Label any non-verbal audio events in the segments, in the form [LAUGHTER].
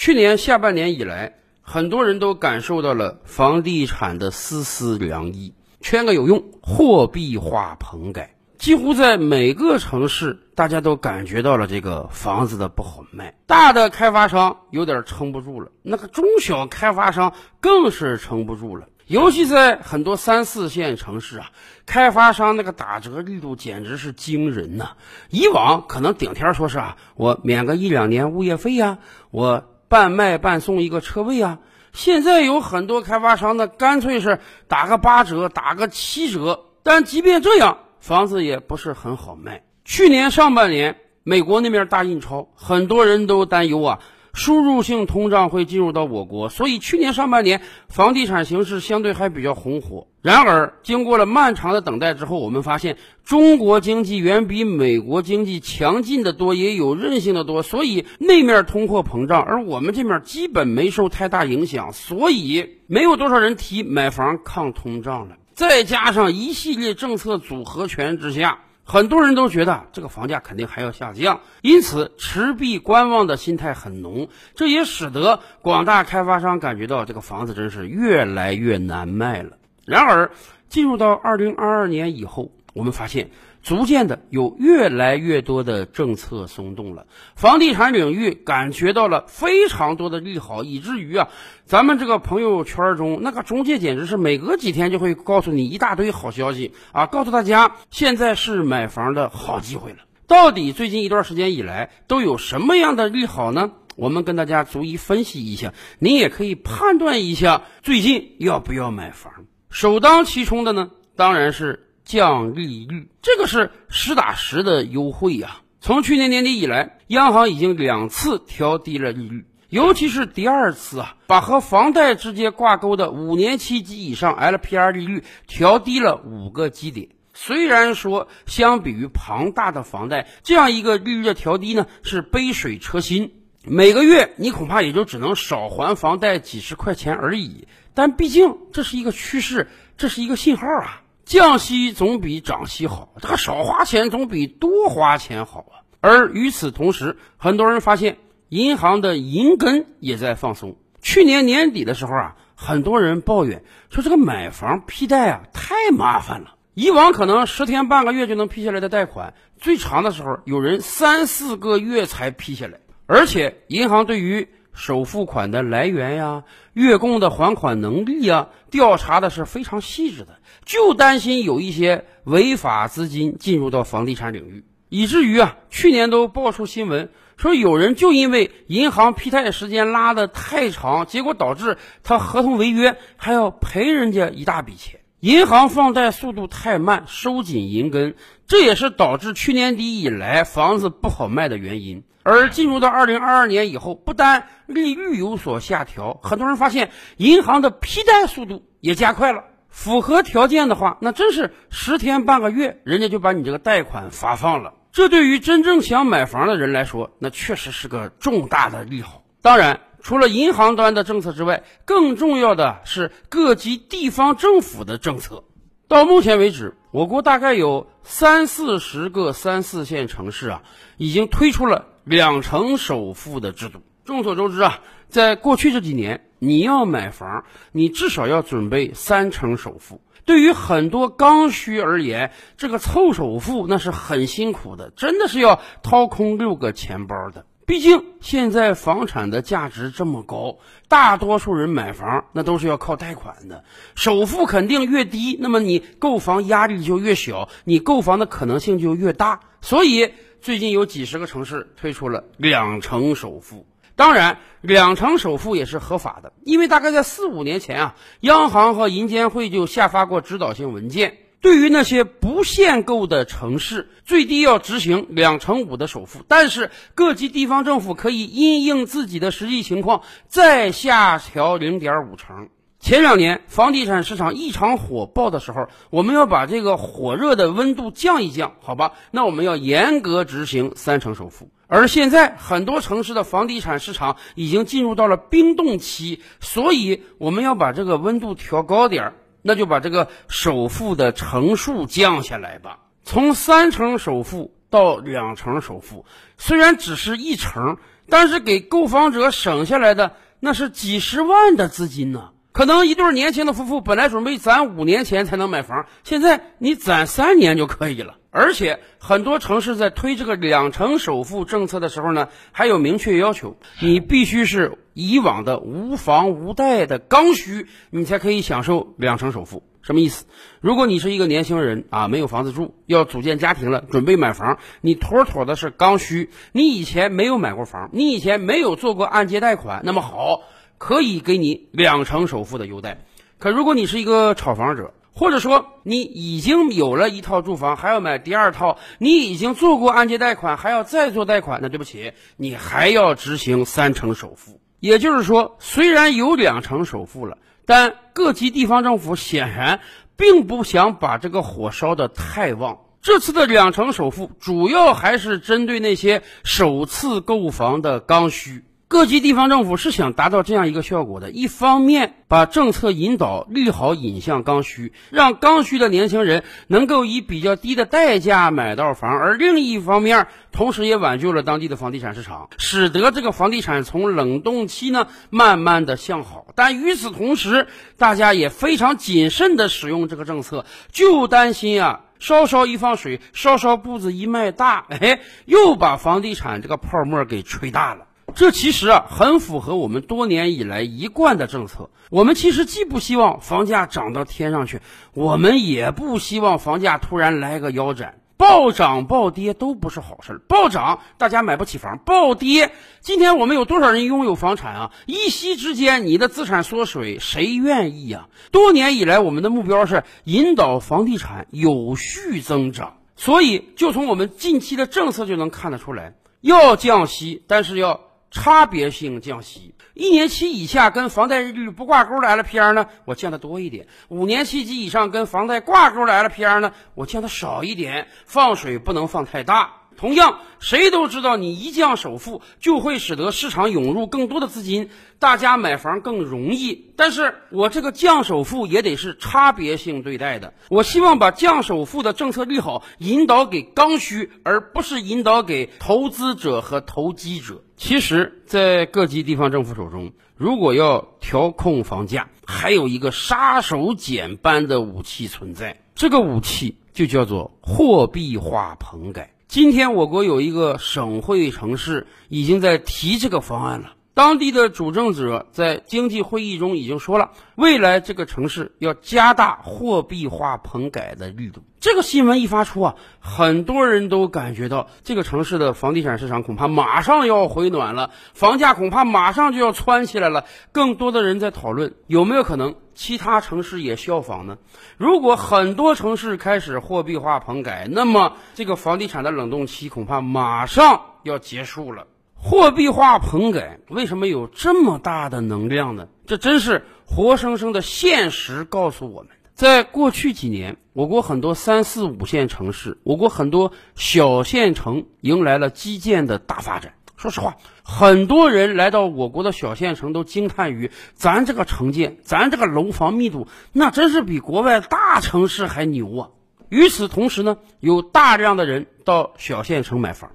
去年下半年以来，很多人都感受到了房地产的丝丝凉意。圈个有用，货币化棚改，几乎在每个城市，大家都感觉到了这个房子的不好卖。大的开发商有点撑不住了，那个中小开发商更是撑不住了。尤其在很多三四线城市啊，开发商那个打折力度简直是惊人呐！以往可能顶天说是啊，我免个一两年物业费呀，我半卖半送一个车位啊。现在有很多开发商呢，干脆是打个八折，打个七折。但即便这样，房子也不是很好卖。去年上半年，美国那边大印钞，很多人都担忧啊。输入性通胀会进入到我国，所以去年上半年房地产形势相对还比较红火。然而，经过了漫长的等待之后，我们发现中国经济远比美国经济强劲的多，也有韧性的多。所以那面通货膨胀，而我们这面基本没受太大影响，所以没有多少人提买房抗通胀了。再加上一系列政策组合拳之下。很多人都觉得这个房价肯定还要下降，因此持币观望的心态很浓，这也使得广大开发商感觉到这个房子真是越来越难卖了。然而，进入到二零二二年以后，我们发现。逐渐的有越来越多的政策松动了，房地产领域感觉到了非常多的利好，以至于啊，咱们这个朋友圈中那个中介简直是每隔几天就会告诉你一大堆好消息啊，告诉大家现在是买房的好机会了。到底最近一段时间以来都有什么样的利好呢？我们跟大家逐一分析一下，您也可以判断一下最近要不要买房。首当其冲的呢，当然是。降利率，这个是实打实的优惠呀！从去年年底以来，央行已经两次调低了利率，尤其是第二次啊，把和房贷直接挂钩的五年期及以上 LPR 利率调低了五个基点。虽然说相比于庞大的房贷，这样一个利率的调低呢是杯水车薪，每个月你恐怕也就只能少还房贷几十块钱而已。但毕竟这是一个趋势，这是一个信号啊！降息总比涨息好，这个少花钱总比多花钱好啊。而与此同时，很多人发现银行的银根也在放松。去年年底的时候啊，很多人抱怨说这个买房批贷啊太麻烦了。以往可能十天半个月就能批下来的贷款，最长的时候有人三四个月才批下来。而且银行对于首付款的来源呀、月供的还款能力呀，调查的是非常细致的。就担心有一些违法资金进入到房地产领域，以至于啊，去年都爆出新闻说有人就因为银行批贷时间拉得太长，结果导致他合同违约，还要赔人家一大笔钱。银行放贷速度太慢，收紧银根，这也是导致去年底以来房子不好卖的原因。而进入到二零二二年以后，不单利率有所下调，很多人发现银行的批贷速度也加快了。符合条件的话，那真是十天半个月，人家就把你这个贷款发放了。这对于真正想买房的人来说，那确实是个重大的利好。当然，除了银行端的政策之外，更重要的是各级地方政府的政策。到目前为止，我国大概有三四十个三四线城市啊，已经推出了两成首付的制度。众所周知啊，在过去这几年。你要买房，你至少要准备三成首付。对于很多刚需而言，这个凑首付那是很辛苦的，真的是要掏空六个钱包的。毕竟现在房产的价值这么高，大多数人买房那都是要靠贷款的，首付肯定越低，那么你购房压力就越小，你购房的可能性就越大。所以最近有几十个城市推出了两成首付。当然，两成首付也是合法的，因为大概在四五年前啊，央行和银监会就下发过指导性文件，对于那些不限购的城市，最低要执行两成五的首付，但是各级地方政府可以因应自己的实际情况再下调零点五成。前两年房地产市场异常火爆的时候，我们要把这个火热的温度降一降，好吧？那我们要严格执行三成首付。而现在很多城市的房地产市场已经进入到了冰冻期，所以我们要把这个温度调高点儿，那就把这个首付的成数降下来吧。从三成首付到两成首付，虽然只是一成。但是给购房者省下来的那是几十万的资金呢。可能一对年轻的夫妇本来准备攒五年钱才能买房，现在你攒三年就可以了。而且很多城市在推这个两成首付政策的时候呢，还有明确要求，你必须是以往的无房无贷的刚需，你才可以享受两成首付。什么意思？如果你是一个年轻人啊，没有房子住，要组建家庭了，准备买房，你妥妥的是刚需。你以前没有买过房，你以前没有做过按揭贷款，那么好。可以给你两成首付的优待，可如果你是一个炒房者，或者说你已经有了一套住房，还要买第二套，你已经做过按揭贷款，还要再做贷款，那对不起，你还要执行三成首付。也就是说，虽然有两成首付了，但各级地方政府显然并不想把这个火烧得太旺。这次的两成首付主要还是针对那些首次购房的刚需。各级地方政府是想达到这样一个效果的：一方面把政策引导利好引向刚需，让刚需的年轻人能够以比较低的代价买到房；而另一方面，同时也挽救了当地的房地产市场，使得这个房地产从冷冻期呢慢慢的向好。但与此同时，大家也非常谨慎的使用这个政策，就担心啊，稍稍一放水，稍稍步子一迈大，哎，又把房地产这个泡沫给吹大了。这其实啊，很符合我们多年以来一贯的政策。我们其实既不希望房价涨到天上去，我们也不希望房价突然来个腰斩。暴涨暴跌都不是好事。暴涨，大家买不起房；暴跌，今天我们有多少人拥有房产啊？一夕之间，你的资产缩水，谁愿意呀？多年以来，我们的目标是引导房地产有序增长。所以，就从我们近期的政策就能看得出来，要降息，但是要。差别性降息，一年期以下跟房贷利率不挂钩的 LPR 呢，我降的多一点；五年期及以上跟房贷挂钩的 LPR 呢，我降的少一点。放水不能放太大。同样，谁都知道，你一降首付，就会使得市场涌入更多的资金，大家买房更容易。但是我这个降首付也得是差别性对待的。我希望把降首付的政策利好引导给刚需，而不是引导给投资者和投机者。其实，在各级地方政府手中，如果要调控房价，还有一个杀手锏般的武器存在，这个武器就叫做货币化棚改。今天我国有一个省会城市已经在提这个方案了。当地的主政者在经济会议中已经说了，未来这个城市要加大货币化棚改的力度。这个新闻一发出啊，很多人都感觉到这个城市的房地产市场恐怕马上要回暖了，房价恐怕马上就要蹿起来了。更多的人在讨论有没有可能其他城市也效仿呢？如果很多城市开始货币化棚改，那么这个房地产的冷冻期恐怕马上要结束了。货币化棚改为什么有这么大的能量呢？这真是活生生的现实告诉我们。在过去几年，我国很多三四五线城市，我国很多小县城迎来了基建的大发展。说实话，很多人来到我国的小县城都惊叹于咱这个城建，咱这个楼房密度，那真是比国外大城市还牛啊！与此同时呢，有大量的人到小县城买房。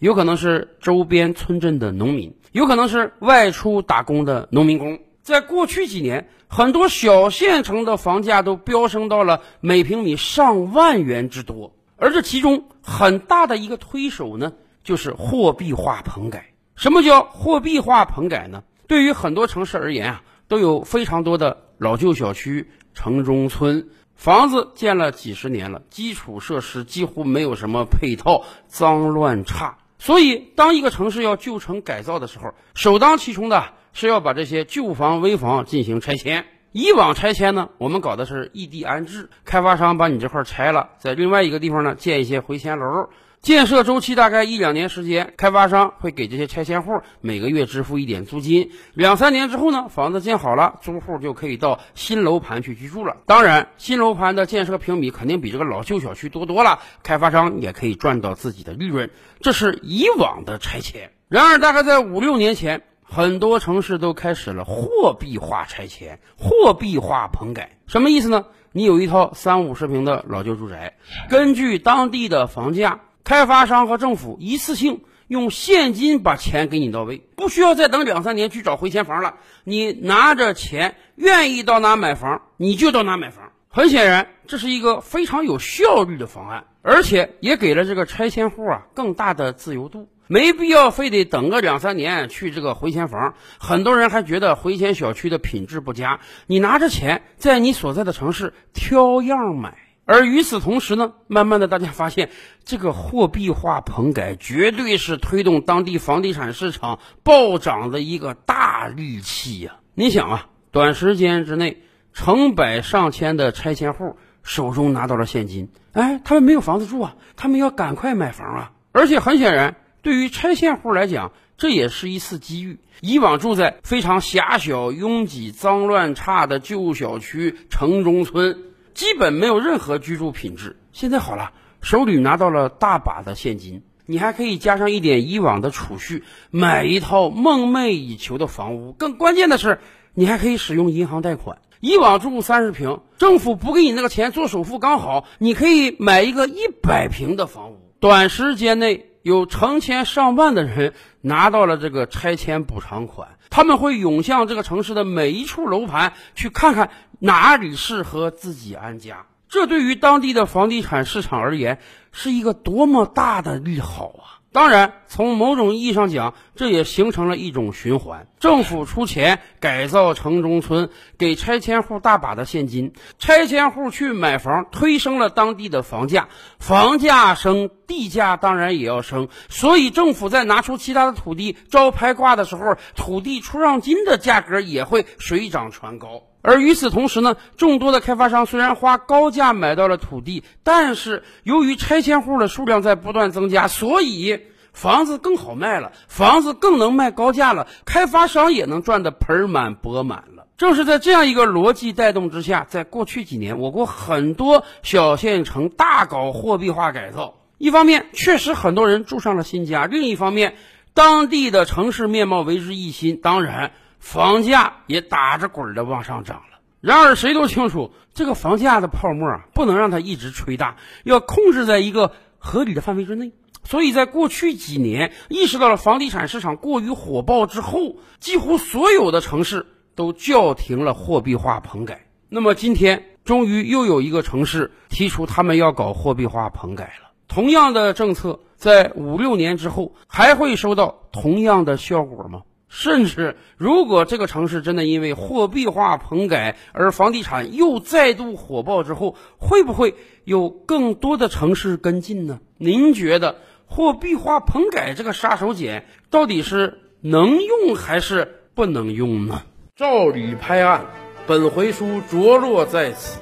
有可能是周边村镇的农民，有可能是外出打工的农民工。在过去几年，很多小县城的房价都飙升到了每平米上万元之多。而这其中很大的一个推手呢，就是货币化棚改。什么叫货币化棚改呢？对于很多城市而言啊，都有非常多的老旧小区、城中村，房子建了几十年了，基础设施几乎没有什么配套，脏乱差。所以，当一个城市要旧城改造的时候，首当其冲的是要把这些旧房、危房进行拆迁。以往拆迁呢，我们搞的是异地安置，开发商把你这块拆了，在另外一个地方呢建一些回迁楼。建设周期大概一两年时间，开发商会给这些拆迁户每个月支付一点租金。两三年之后呢，房子建好了，租户就可以到新楼盘去居住了。当然，新楼盘的建设平米肯定比这个老旧小区多多了，开发商也可以赚到自己的利润。这是以往的拆迁。然而，大概在五六年前，很多城市都开始了货币化拆迁、货币化棚改。什么意思呢？你有一套三五十平的老旧住宅，根据当地的房价。开发商和政府一次性用现金把钱给你到位，不需要再等两三年去找回迁房了。你拿着钱，愿意到哪买房，你就到哪买房。很显然，这是一个非常有效率的方案，而且也给了这个拆迁户啊更大的自由度，没必要非得等个两三年去这个回迁房。很多人还觉得回迁小区的品质不佳，你拿着钱在你所在的城市挑样买。而与此同时呢，慢慢的大家发现，这个货币化棚改绝对是推动当地房地产市场暴涨的一个大利器呀！你想啊，短时间之内。成百上千的拆迁户手中拿到了现金，哎，他们没有房子住啊，他们要赶快买房啊！而且很显然，对于拆迁户来讲，这也是一次机遇。以往住在非常狭小、拥挤、脏乱差的旧小区、城中村，基本没有任何居住品质。现在好了，手里拿到了大把的现金，你还可以加上一点以往的储蓄，买一套梦寐以求的房屋。更关键的是，你还可以使用银行贷款。以往住三十平，政府不给你那个钱做首付，刚好你可以买一个一百平的房屋。短时间内有成千上万的人 [LAUGHS] 拿到了这个拆迁补偿款，他们会涌向这个城市的每一处楼盘，去看看哪里适合自己安家。这对于当地的房地产市场而言，是一个多么大的利好啊！当然，从某种意义上讲，这也形成了一种循环：政府出钱改造城中村，给拆迁户大把的现金，拆迁户去买房，推升了当地的房价，房价升，地价当然也要升。所以，政府在拿出其他的土地招拍挂的时候，土地出让金的价格也会水涨船高。而与此同时呢，众多的开发商虽然花高价买到了土地，但是由于拆迁户的数量在不断增加，所以房子更好卖了，房子更能卖高价了，开发商也能赚得盆满钵满了。正是在这样一个逻辑带动之下，在过去几年，我国很多小县城大搞货币化改造。一方面，确实很多人住上了新家；另一方面，当地的城市面貌为之一新。当然。房价也打着滚的往上涨了。然而，谁都清楚，这个房价的泡沫啊，不能让它一直吹大，要控制在一个合理的范围之内。所以在过去几年，意识到了房地产市场过于火爆之后，几乎所有的城市都叫停了货币化棚改。那么，今天终于又有一个城市提出他们要搞货币化棚改了。同样的政策，在五六年之后，还会收到同样的效果吗？甚至，如果这个城市真的因为货币化棚改而房地产又再度火爆之后，会不会有更多的城市跟进呢？您觉得货币化棚改这个杀手锏到底是能用还是不能用呢？照理拍案，本回书着落在此。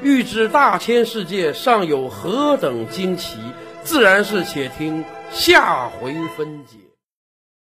欲知大千世界尚有何等惊奇，自然是且听下回分解。